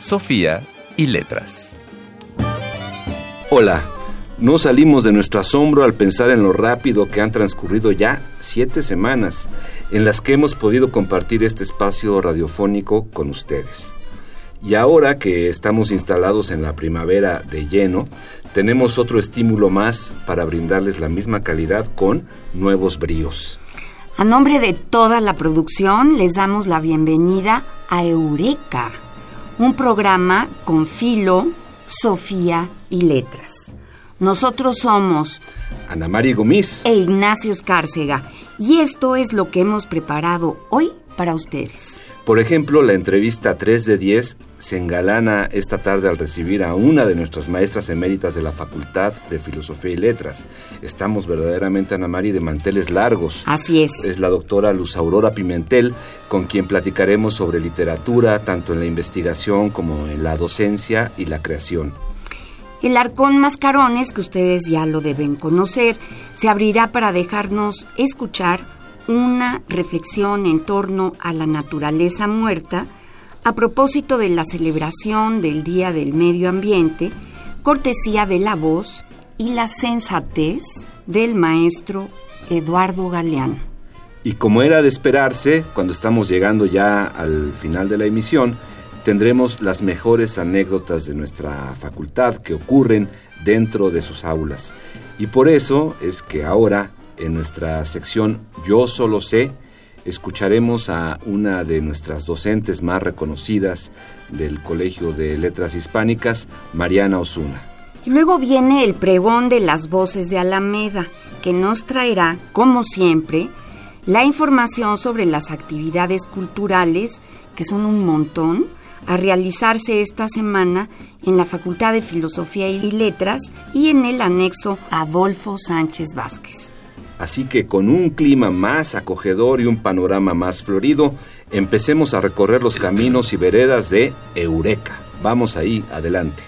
Sofía y letras. Hola, no salimos de nuestro asombro al pensar en lo rápido que han transcurrido ya siete semanas en las que hemos podido compartir este espacio radiofónico con ustedes. Y ahora que estamos instalados en la primavera de lleno, tenemos otro estímulo más para brindarles la misma calidad con nuevos bríos. A nombre de toda la producción, les damos la bienvenida a Eureka, un programa con filo, Sofía y letras. Nosotros somos Ana María Gómez e Ignacio Escárcega y esto es lo que hemos preparado hoy para ustedes. Por ejemplo, la entrevista 3 de 10 se engalana esta tarde al recibir a una de nuestras maestras eméritas de la Facultad de Filosofía y Letras. Estamos verdaderamente, Ana María, de manteles largos. Así es. Es la doctora Luz Aurora Pimentel, con quien platicaremos sobre literatura, tanto en la investigación como en la docencia y la creación. El arcón Mascarones, que ustedes ya lo deben conocer, se abrirá para dejarnos escuchar una reflexión en torno a la naturaleza muerta a propósito de la celebración del Día del Medio Ambiente, cortesía de la voz y la sensatez del maestro Eduardo Galeano. Y como era de esperarse, cuando estamos llegando ya al final de la emisión, tendremos las mejores anécdotas de nuestra facultad que ocurren dentro de sus aulas. Y por eso es que ahora, en nuestra sección Yo solo sé, escucharemos a una de nuestras docentes más reconocidas del Colegio de Letras Hispánicas, Mariana Osuna. Y luego viene el pregón de las voces de Alameda, que nos traerá, como siempre, la información sobre las actividades culturales, que son un montón, a realizarse esta semana en la Facultad de Filosofía y Letras y en el anexo Adolfo Sánchez Vázquez. Así que con un clima más acogedor y un panorama más florido, empecemos a recorrer los caminos y veredas de Eureka. Vamos ahí, adelante.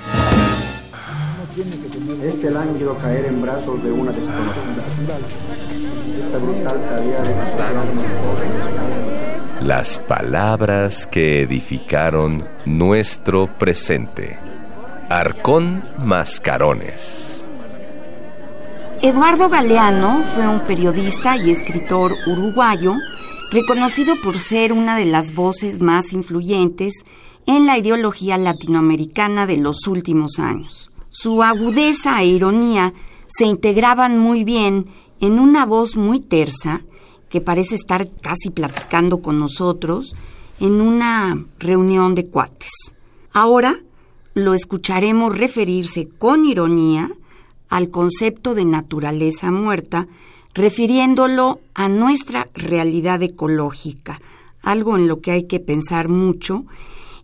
Este lánguido caer en brazos de una desconocida. Esta brutal tarea de Las palabras que edificaron nuestro presente. Arcón Mascarones. Eduardo Galeano fue un periodista y escritor uruguayo reconocido por ser una de las voces más influyentes en la ideología latinoamericana de los últimos años. Su agudeza e ironía se integraban muy bien en una voz muy tersa que parece estar casi platicando con nosotros en una reunión de cuates. Ahora lo escucharemos referirse con ironía al concepto de naturaleza muerta, refiriéndolo a nuestra realidad ecológica, algo en lo que hay que pensar mucho,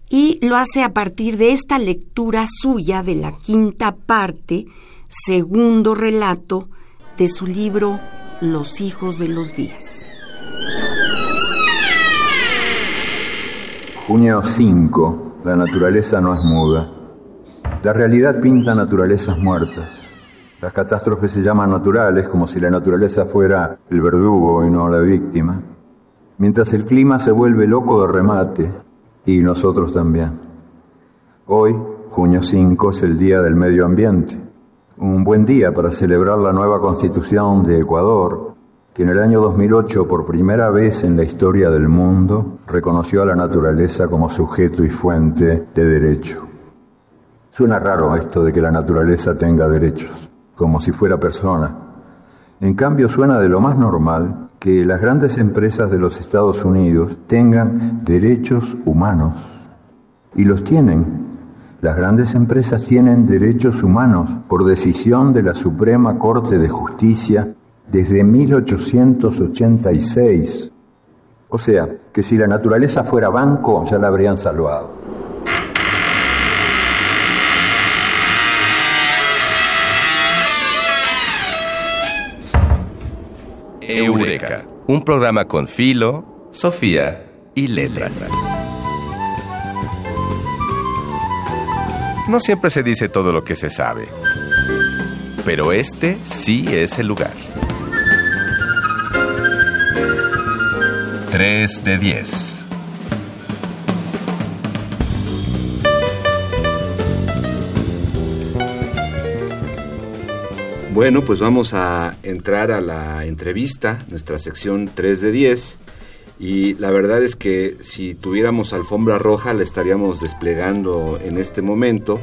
y lo hace a partir de esta lectura suya de la quinta parte, segundo relato de su libro Los hijos de los días. Junio 5. La naturaleza no es muda. La realidad pinta naturalezas muertas. Las catástrofes se llaman naturales como si la naturaleza fuera el verdugo y no la víctima. Mientras el clima se vuelve loco de remate y nosotros también. Hoy, junio 5, es el Día del Medio Ambiente. Un buen día para celebrar la nueva constitución de Ecuador, que en el año 2008, por primera vez en la historia del mundo, reconoció a la naturaleza como sujeto y fuente de derecho. Suena raro esto de que la naturaleza tenga derechos como si fuera persona. En cambio, suena de lo más normal que las grandes empresas de los Estados Unidos tengan derechos humanos. Y los tienen. Las grandes empresas tienen derechos humanos por decisión de la Suprema Corte de Justicia desde 1886. O sea, que si la naturaleza fuera banco ya la habrían salvado. Eureka, un programa con Filo, Sofía y Letras. No siempre se dice todo lo que se sabe, pero este sí es el lugar. 3 de 10. Bueno, pues vamos a entrar a la entrevista, nuestra sección 3 de 10. Y la verdad es que si tuviéramos alfombra roja la estaríamos desplegando en este momento.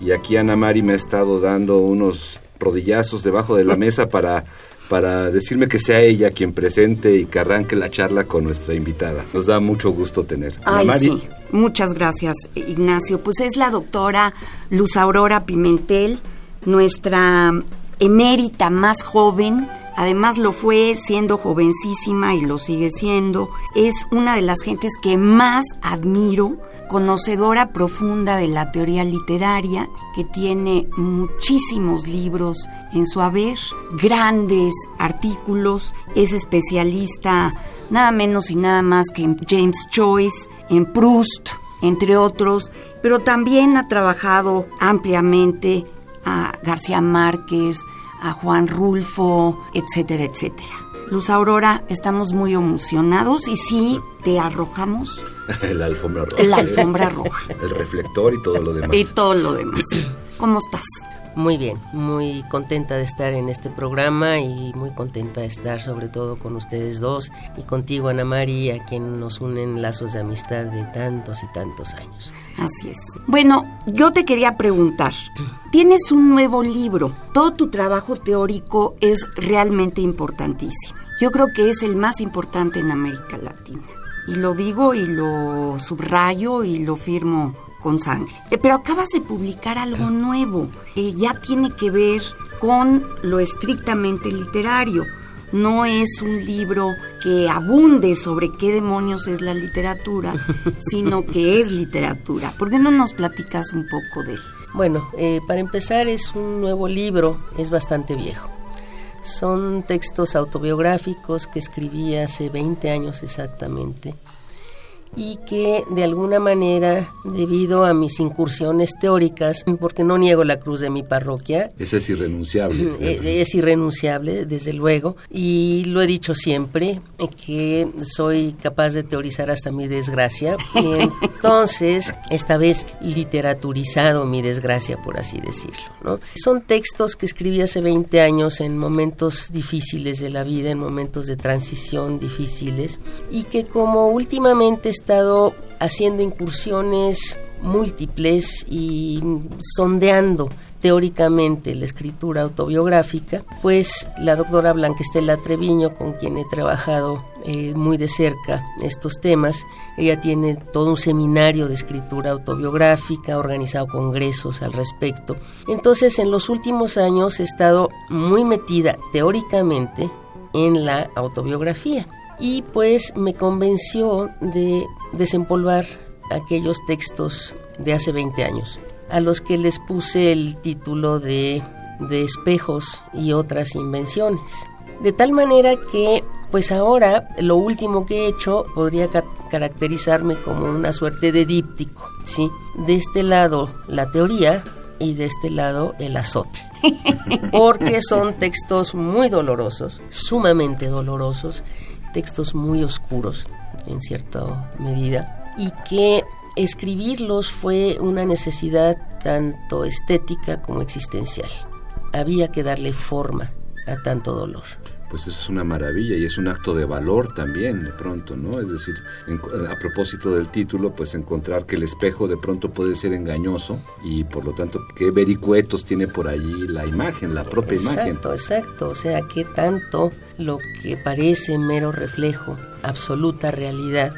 Y aquí Ana Mari me ha estado dando unos rodillazos debajo de la mesa para, para decirme que sea ella quien presente y que arranque la charla con nuestra invitada. Nos da mucho gusto tener. Ay, sí. Muchas gracias, Ignacio. Pues es la doctora Luz Aurora Pimentel, nuestra emérita más joven, además lo fue siendo jovencísima y lo sigue siendo, es una de las gentes que más admiro, conocedora profunda de la teoría literaria, que tiene muchísimos libros en su haber, grandes artículos, es especialista nada menos y nada más que en James Joyce, en Proust, entre otros, pero también ha trabajado ampliamente a García Márquez, a Juan Rulfo, etcétera, etcétera. Luz Aurora, estamos muy emocionados y sí, te arrojamos. la alfombra roja. La alfombra roja. El reflector y todo lo demás. Y todo lo demás. ¿Cómo estás? Muy bien, muy contenta de estar en este programa y muy contenta de estar sobre todo con ustedes dos y contigo Ana María, a quien nos unen lazos de amistad de tantos y tantos años. Así es. Bueno, yo te quería preguntar, tienes un nuevo libro, todo tu trabajo teórico es realmente importantísimo. Yo creo que es el más importante en América Latina. Y lo digo y lo subrayo y lo firmo con sangre. Eh, pero acabas de publicar algo nuevo que ya tiene que ver con lo estrictamente literario. No es un libro que abunde sobre qué demonios es la literatura, sino que es literatura. ¿Por qué no nos platicas un poco de él? Bueno, eh, para empezar es un nuevo libro, es bastante viejo. Son textos autobiográficos que escribí hace 20 años exactamente y que de alguna manera, debido a mis incursiones teóricas, porque no niego la cruz de mi parroquia. Eso es irrenunciable. Eh, es irrenunciable, desde luego, y lo he dicho siempre, que soy capaz de teorizar hasta mi desgracia. Y entonces, esta vez literaturizado mi desgracia, por así decirlo. ¿no? Son textos que escribí hace 20 años en momentos difíciles de la vida, en momentos de transición difíciles, y que como últimamente estado haciendo incursiones múltiples y sondeando teóricamente la escritura autobiográfica, pues la doctora Blanquestela Treviño, con quien he trabajado eh, muy de cerca estos temas, ella tiene todo un seminario de escritura autobiográfica, ha organizado congresos al respecto. Entonces, en los últimos años he estado muy metida teóricamente en la autobiografía y pues me convenció de desempolvar aquellos textos de hace 20 años, a los que les puse el título de, de espejos y otras invenciones. De tal manera que pues ahora lo último que he hecho podría caracterizarme como una suerte de díptico, ¿sí? De este lado la teoría y de este lado el azote. Porque son textos muy dolorosos, sumamente dolorosos, textos muy oscuros en cierta medida y que escribirlos fue una necesidad tanto estética como existencial. Había que darle forma a tanto dolor pues eso es una maravilla y es un acto de valor también de pronto, ¿no? Es decir, a propósito del título, pues encontrar que el espejo de pronto puede ser engañoso y por lo tanto qué vericuetos tiene por allí la imagen, la propia imagen. Exacto, exacto, o sea, qué tanto lo que parece mero reflejo, absoluta realidad,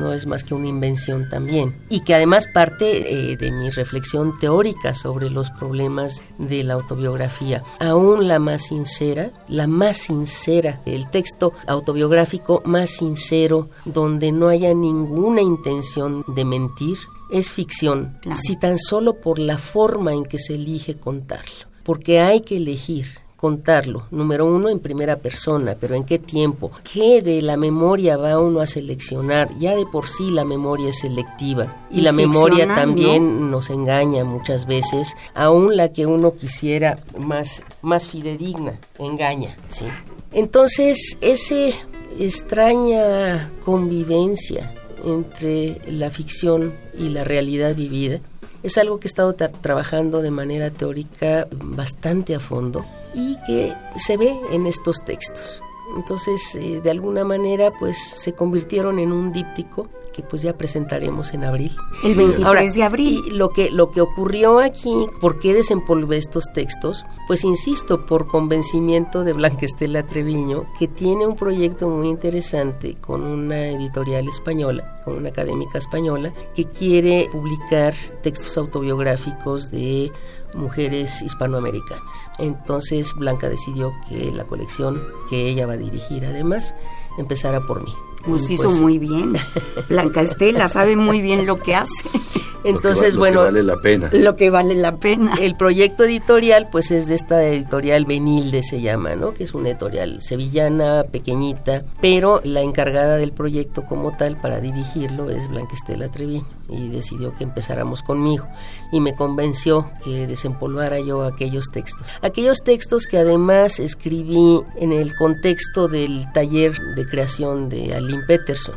no es más que una invención también. Y que además parte eh, de mi reflexión teórica sobre los problemas de la autobiografía. Aún la más sincera, la más sincera, el texto autobiográfico más sincero, donde no haya ninguna intención de mentir, es ficción, si tan solo por la forma en que se elige contarlo. Porque hay que elegir contarlo, número uno, en primera persona, pero ¿en qué tiempo? ¿Qué de la memoria va uno a seleccionar? Ya de por sí la memoria es selectiva y, la memoria también nos engaña muchas veces, aún la que uno quisiera más, más fidedigna, engaña, ¿sí? Entonces, esa extraña convivencia entre la ficción y la realidad vivida es algo que he estado trabajando de manera teórica bastante a fondo y que se ve en estos textos. Entonces, eh, de alguna manera, pues se convirtieron en un díptico que pues ya presentaremos en abril. El 23 de abril. Y lo que, lo que ocurrió aquí, ¿por qué desempolvé estos textos? Pues insisto, por convencimiento de Blanca Estela Treviño, que tiene un proyecto muy interesante con una editorial española, con una académica española, que quiere publicar textos autobiográficos de mujeres hispanoamericanas. Entonces Blanca decidió que la colección que ella va a dirigir además empezara por mí. Pues hizo muy bien. Blanca Estela sabe muy bien lo que hace. Entonces, bueno, lo que vale la pena. Lo que vale la pena. El proyecto editorial, pues es de esta editorial Benilde se llama, ¿no? Que es una editorial sevillana, pequeñita, pero la encargada del proyecto como tal para dirigirlo es Blanca Estela Treviño y decidió que empezáramos conmigo y me convenció que desempolvara yo aquellos textos. Aquellos textos que además escribí en el contexto del taller de creación de Aline Peterson.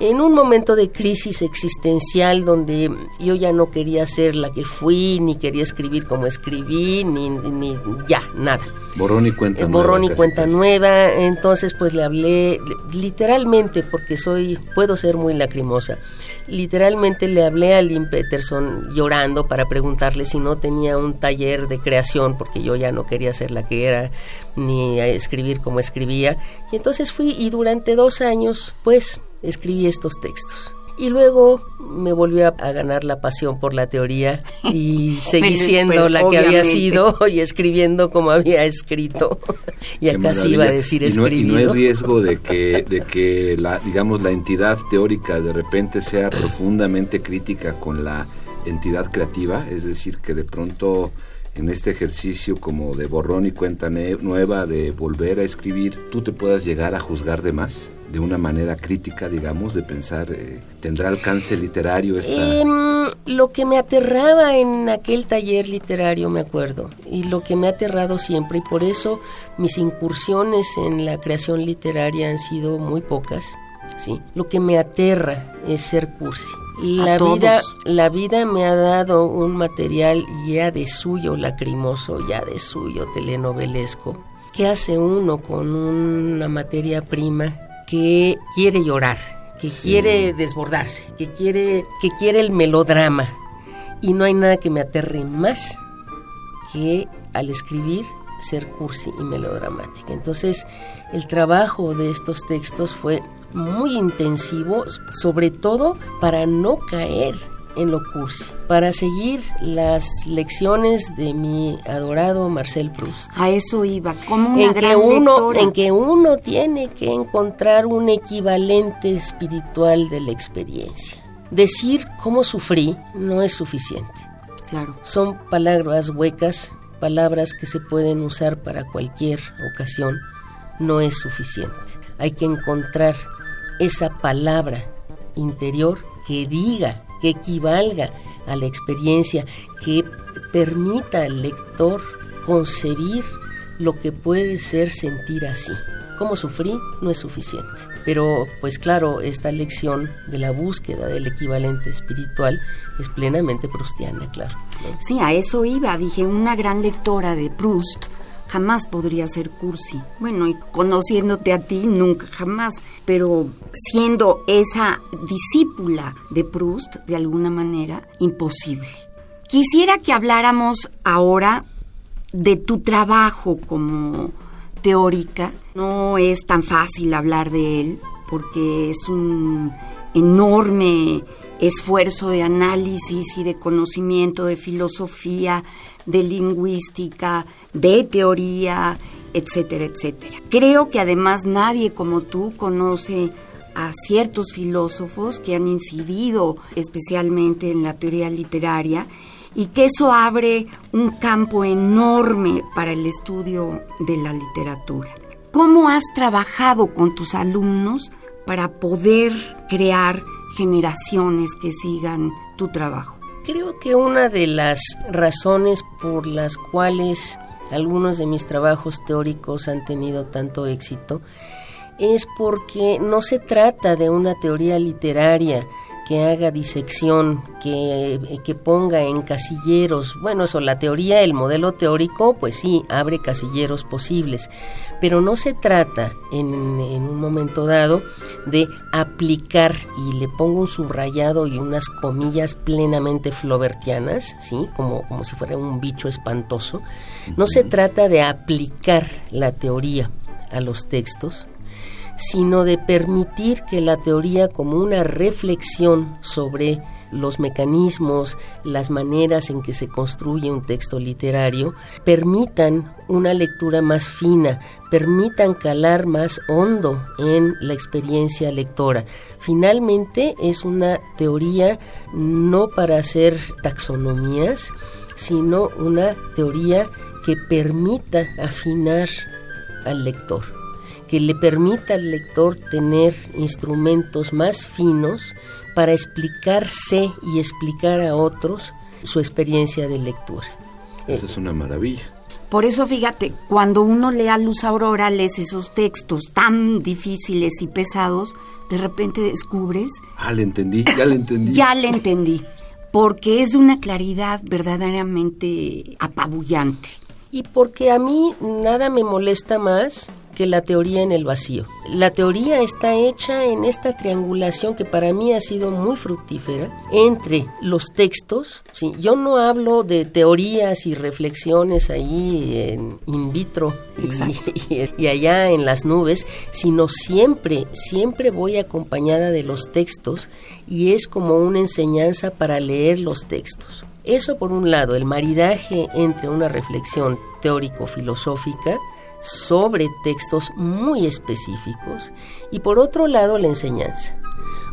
En un momento de crisis existencial donde yo ya no quería ser la que fui, ni quería escribir como escribí, ni, ni ya, nada. Borrón y cuenta eh, nueva. Borrón y cuenta nueva. Entonces pues le hablé literalmente porque soy, puedo ser muy lacrimosa literalmente le hablé a Lynn Peterson llorando para preguntarle si no tenía un taller de creación, porque yo ya no quería ser la que era, ni escribir como escribía. Y entonces fui y durante dos años, pues, escribí estos textos. Y luego me volvió a, ganar la pasión por la teoría y seguí siendo pues, la que había sido y escribiendo como había escrito. y casi iba a decir y no, y no hay riesgo de que, de que la, digamos, la entidad teórica de repente sea profundamente crítica con la entidad creativa, es decir, que de pronto en este ejercicio como de borrón y cuenta nueva, de volver a escribir, tú te puedas llegar a juzgar de más de una manera crítica, digamos, de pensar, eh, ¿tendrá alcance literario esta...? Em, lo que me aterraba en aquel taller literario, me acuerdo, y lo que me ha aterrado siempre, y por eso mis incursiones en la creación literaria han sido muy pocas, ¿sí? Lo que me aterra es ser cursi. La vida, la vida me ha dado un material ya de suyo lacrimoso, ya de suyo telenovelesco. ¿Qué hace uno con una materia prima que quiere llorar, que quiere desbordarse, que quiere, que quiere el melodrama. Y no hay nada que me aterre más que al escribir ser cursi y melodramática. Entonces, el trabajo de estos textos fue muy intensivo, sobre todo para no caer en lo cursi, para seguir las lecciones de mi adorado Marcel Proust. A eso iba, como una en que uno en que uno tiene que encontrar un equivalente espiritual de la experiencia. Decir cómo sufrí no es suficiente. Claro. Son palabras huecas, palabras que se pueden usar para cualquier ocasión, no es suficiente. Hay que encontrar esa palabra interior que diga que equivalga a la experiencia, que permita al lector concebir lo que puede ser sentir así. Como sufrí no es suficiente. Pero, pues claro, esta lección de la búsqueda del equivalente espiritual es plenamente prustiana, claro. Sí, a eso iba. Dije, una gran lectora de Proust jamás podría ser cursi. Bueno, y conociéndote a ti, nunca jamás, pero siendo esa discípula de Proust, de alguna manera, imposible. Quisiera que habláramos ahora de tu trabajo como teórica. No es tan fácil hablar de él porque es un enorme esfuerzo de análisis y de conocimiento de filosofía, de lingüística, de teoría, etcétera, etcétera. Creo que además nadie como tú conoce a ciertos filósofos que han incidido especialmente en la teoría literaria y que eso abre un campo enorme para el estudio de la literatura. ¿Cómo has trabajado con tus alumnos para poder crear generaciones que sigan tu trabajo? Creo que una de las razones por las cuales algunos de mis trabajos teóricos han tenido tanto éxito es porque no se trata de una teoría literaria que haga disección, que, que, ponga en casilleros. Bueno, eso, la teoría, el modelo teórico, pues sí, abre casilleros posibles, pero no se trata en, en un momento dado de aplicar, y le pongo un subrayado y unas comillas plenamente flobertianas, ¿sí? Como, como si fuera un bicho espantoso. No se trata de aplicar la teoría a los textos, sino de permitir que la teoría como una reflexión sobre los mecanismos, las maneras en que se construye un texto literario, permitan una lectura más fina, permitan calar más hondo en la experiencia lectora. Finalmente es una teoría no para hacer taxonomías, sino una teoría que permita afinar al lector que le permita al lector tener instrumentos más finos para explicarse y explicar a otros su experiencia de lectura. Eso es una maravilla. Por eso fíjate, cuando uno lee a Luz Aurora, lees esos textos tan difíciles y pesados, de repente descubres... Ah, le entendí, ya le entendí. ya le entendí, porque es de una claridad verdaderamente apabullante. Y porque a mí nada me molesta más que la teoría en el vacío. La teoría está hecha en esta triangulación que para mí ha sido muy fructífera entre los textos. ¿sí? Yo no hablo de teorías y reflexiones ahí en in vitro y, y, allá en las nubes, sino siempre, siempre voy acompañada de los textos y es como una enseñanza para leer los textos. Eso por un lado, el maridaje entre una reflexión teórico-filosófica sobre textos muy específicos y por otro lado la enseñanza.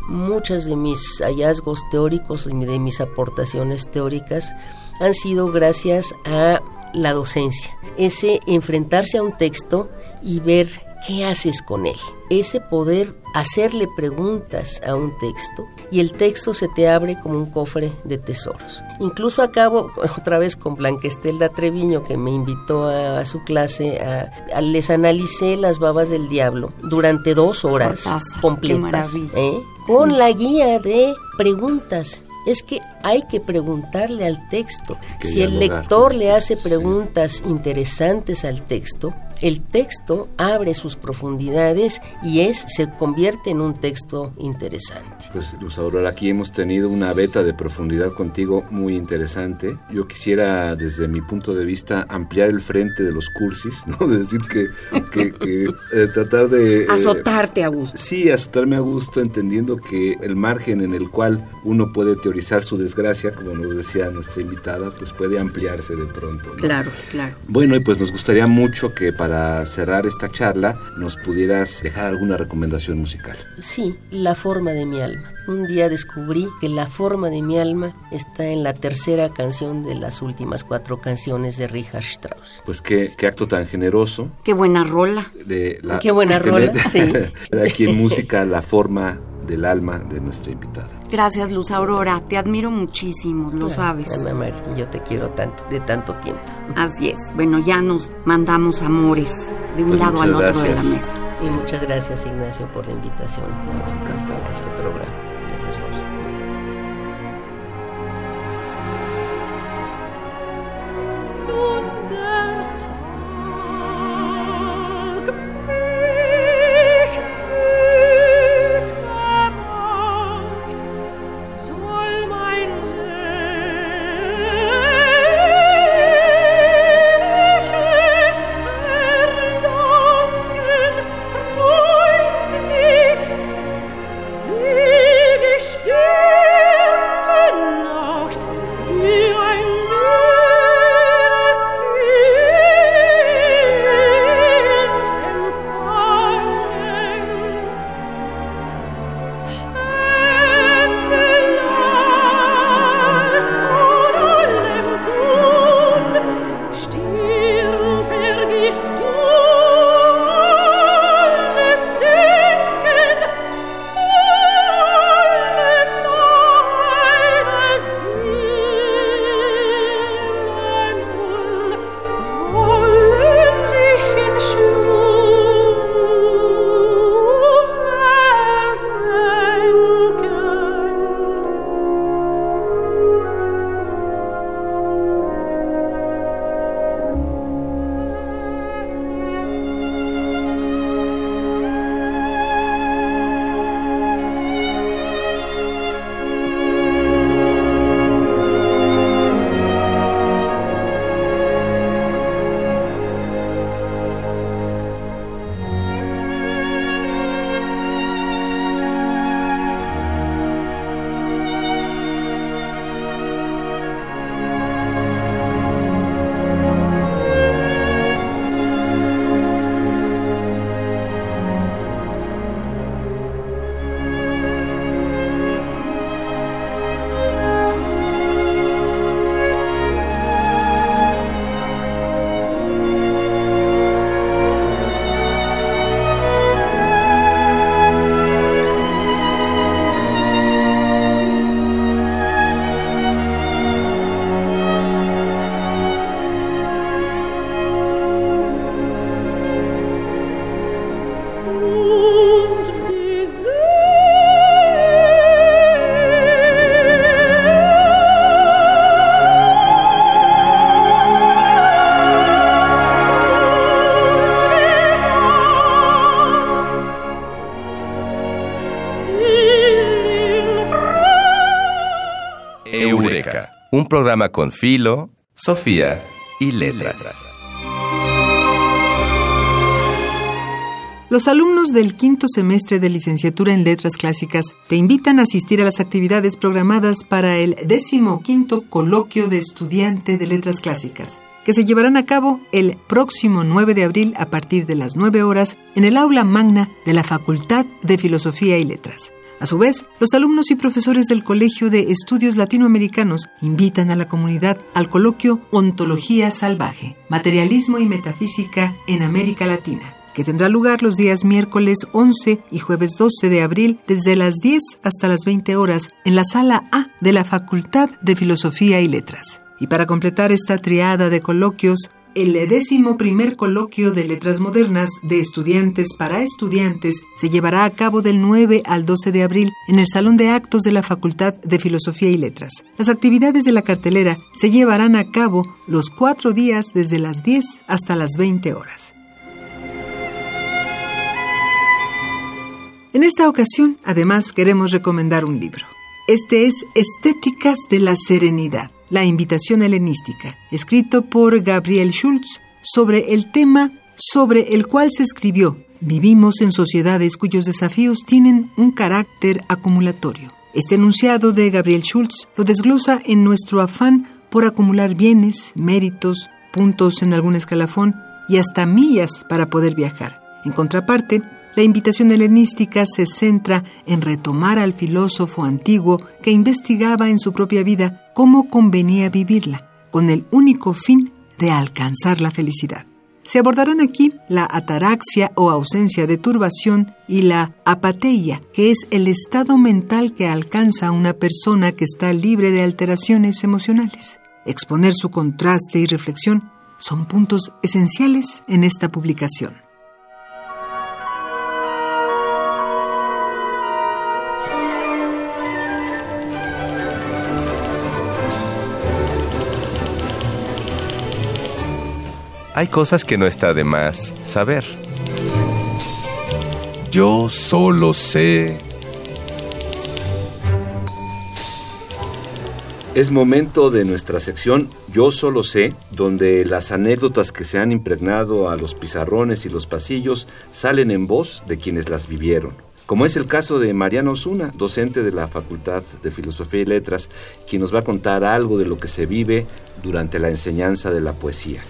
Muchas de mis hallazgos teóricos y de mis aportaciones teóricas han sido gracias a la docencia, ese enfrentarse a un texto y ver ¿qué haces con él? Ese poder hacerle preguntas a un texto y el texto se te abre como un cofre de tesoros. Incluso acabo otra vez con Blanquestelda Treviño que me invitó a, su clase, a, les analicé las babas del diablo durante dos horas completas, ¿eh? con la guía de preguntas es que hay que preguntarle al texto. si el lector le hace preguntas interesantes al texto, el texto abre sus profundidades y es se convierte en un texto interesante. Pues Luz Aurora, aquí hemos tenido una beta de profundidad contigo muy interesante. Yo quisiera desde mi punto de vista ampliar el frente de los cursis, ¿no? De decir que, eh, tratar de... Eh, Azotarte a gusto. Sí, azotarme a gusto entendiendo que el margen en el cual uno puede teorizar su desgracia, como nos decía nuestra invitada, pues puede ampliarse de pronto. Claro, claro. Bueno, y pues nos gustaría mucho que para para cerrar esta charla nos pudieras dejar alguna recomendación musical. Sí, La forma de mi alma. Un día descubrí que La forma de mi alma está en la tercera canción de las últimas cuatro canciones de Richard Strauss. Pues qué, qué acto tan generoso. Qué buena rola. De la, qué buena rola, sí. Aquí en música, La forma del alma de nuestra invitada. Gracias, Luz Aurora. Te admiro muchísimo, lo sabes. Ana María, yo te quiero tanto, de tanto tiempo. Así es. Bueno, ya nos mandamos amores de un Pues lado al otro gracias. de la mesa. Y muchas gracias, Ignacio, por la invitación a este, a este programa de los dos. Un programa con Filo, Sofía y Letras. Los alumnos del quinto semestre de licenciatura en Letras Clásicas te invitan a asistir a las actividades programadas para el quinto coloquio de estudiante de Letras Clásicas, que se llevarán a cabo el próximo 9 de abril a partir de las 9 horas en el aula magna de la Facultad de Filosofía y Letras. A su vez, los alumnos y profesores del Colegio de Estudios Latinoamericanos invitan a la comunidad al coloquio Ontología Salvaje, Materialismo y Metafísica en América Latina que tendrá lugar los días miércoles 11 y jueves 12 de abril desde las 10 hasta las 20 horas en la sala A de la Facultad de Filosofía y Letras. Y para completar esta triada de coloquios, el décimo primer coloquio de letras modernas de estudiantes para estudiantes se llevará a cabo del 9 al 12 de abril en el Salón de Actos de la Facultad de Filosofía y Letras. Las actividades de la cartelera se llevarán a cabo los cuatro días desde las 10 hasta las 20 horas. En esta ocasión, además, queremos recomendar un libro. Este es Estéticas de la Serenidad, la invitación helenística, escrito por Gabriel Schultz sobre el tema sobre el cual se escribió. Vivimos en sociedades cuyos desafíos tienen un carácter acumulatorio. Este enunciado de Gabriel Schultz lo desglosa en nuestro afán por acumular bienes, méritos, puntos en algún escalafón y hasta millas para poder viajar. En contraparte, la invitación helenística se centra en retomar al filósofo antiguo que investigaba en su propia vida cómo convenía vivirla, con el único fin de alcanzar la felicidad. Se abordarán aquí la ataraxia o ausencia de turbación y la apateia, que es el estado mental que alcanza una persona que está libre de alteraciones emocionales. Exponer su contraste y reflexión son puntos esenciales en esta publicación. Hay cosas que no está de más saber. Yo solo sé. Es momento de nuestra sección Yo solo sé, donde las anécdotas que se han impregnado a los pizarrones y los pasillos salen en voz de quienes las vivieron. Como es el caso de Mariana Osuna, docente de la Facultad de Filosofía y Letras, quien nos va a contar algo de lo que se vive durante la enseñanza de la poesía.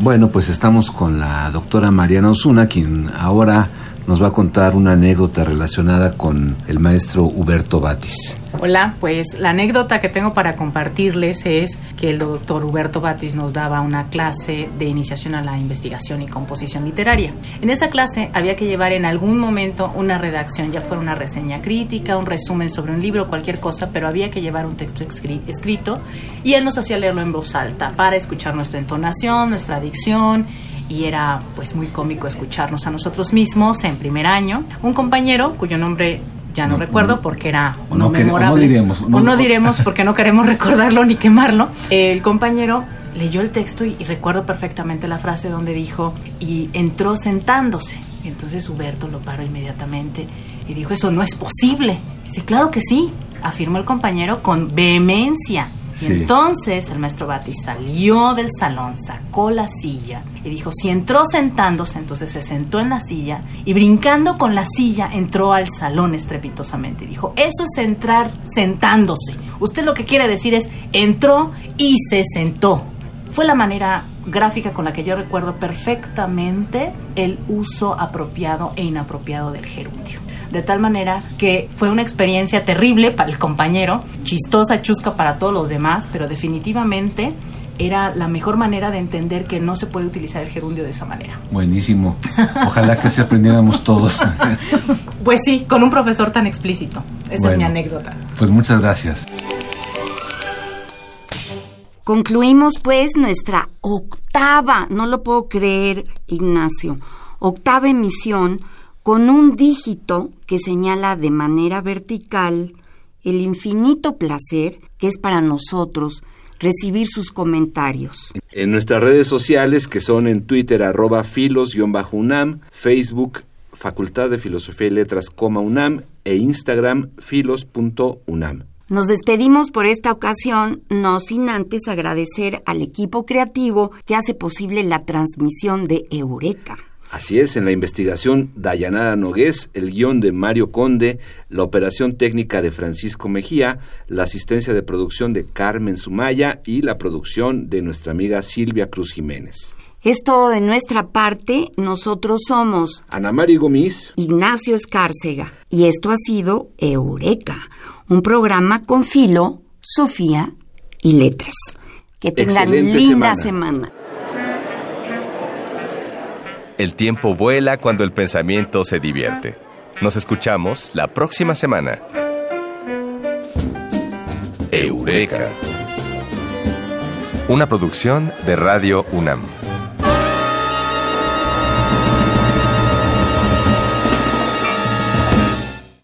Bueno, pues estamos con la doctora Mariana Osuna, quien ahora nos va a contar una anécdota relacionada con el maestro Huberto Batis. Hola, pues la anécdota que tengo para compartirles es que el doctor Huberto Batis nos daba una clase de iniciación a la investigación y composición literaria. En esa clase había que llevar en algún momento una redacción, ya fuera una reseña crítica, un resumen sobre un libro, cualquier cosa, pero había que llevar un texto escrito y él nos hacía leerlo en voz alta para escuchar nuestra entonación, nuestra dicción y era pues muy cómico escucharnos a nosotros mismos en primer año. Un compañero cuyo nombre ya no, No, recuerdo porque era O no o memorable. O no- no diremos porque no queremos recordarlo ni quemarlo. El compañero leyó el texto y, y recuerdo perfectamente la frase donde dijo y entró sentándose. Y entonces Huberto lo paró inmediatamente y dijo, eso no es posible. Dice, claro que sí, afirmó el compañero con vehemencia. Y entonces el maestro Batis salió del salón, sacó la silla y dijo, si entró sentándose, entonces se sentó en la silla y brincando con la silla entró al salón estrepitosamente. Y dijo, eso es entrar sentándose. Usted lo que quiere decir es, entró y se sentó. Fue la manera gráfica con la que yo recuerdo perfectamente el uso apropiado e inapropiado del gerundio. De tal manera que fue una experiencia terrible para el compañero, chistosa, chusca para todos los demás, pero definitivamente era la mejor manera de entender que no se puede utilizar el gerundio de esa manera. Buenísimo. Ojalá que se aprendiéramos todos. Pues sí, con un profesor tan explícito. Esa es mi anécdota. Pues muchas gracias. Concluimos pues nuestra octava, no lo puedo creer, Ignacio, octava emisión con un dígito que señala de manera vertical el infinito placer que es para nosotros recibir sus comentarios. En nuestras redes sociales, que son en Twitter, arroba filos-unam, Facebook, Facultad de Filosofía y Letras, UNAM, e Instagram, filos.unam. Nos despedimos por esta ocasión, no sin antes agradecer al equipo creativo que hace posible la transmisión de Eureka. Así es, en la investigación Dayanara Nogués, el guion de Mario Conde, la operación técnica de Francisco Mejía, la asistencia de producción de Carmen Sumaya y la producción de nuestra amiga Silvia Cruz Jiménez. Es todo de nuestra parte, nosotros somos Ana María Gomis, Ignacio Escárcega y esto ha sido Eureka, un programa con filo, Sofía y letras. Que tengan Excelente linda semana. semana. El tiempo vuela cuando el pensamiento se divierte. Nos escuchamos la próxima semana. Eureka. Una producción de Radio UNAM.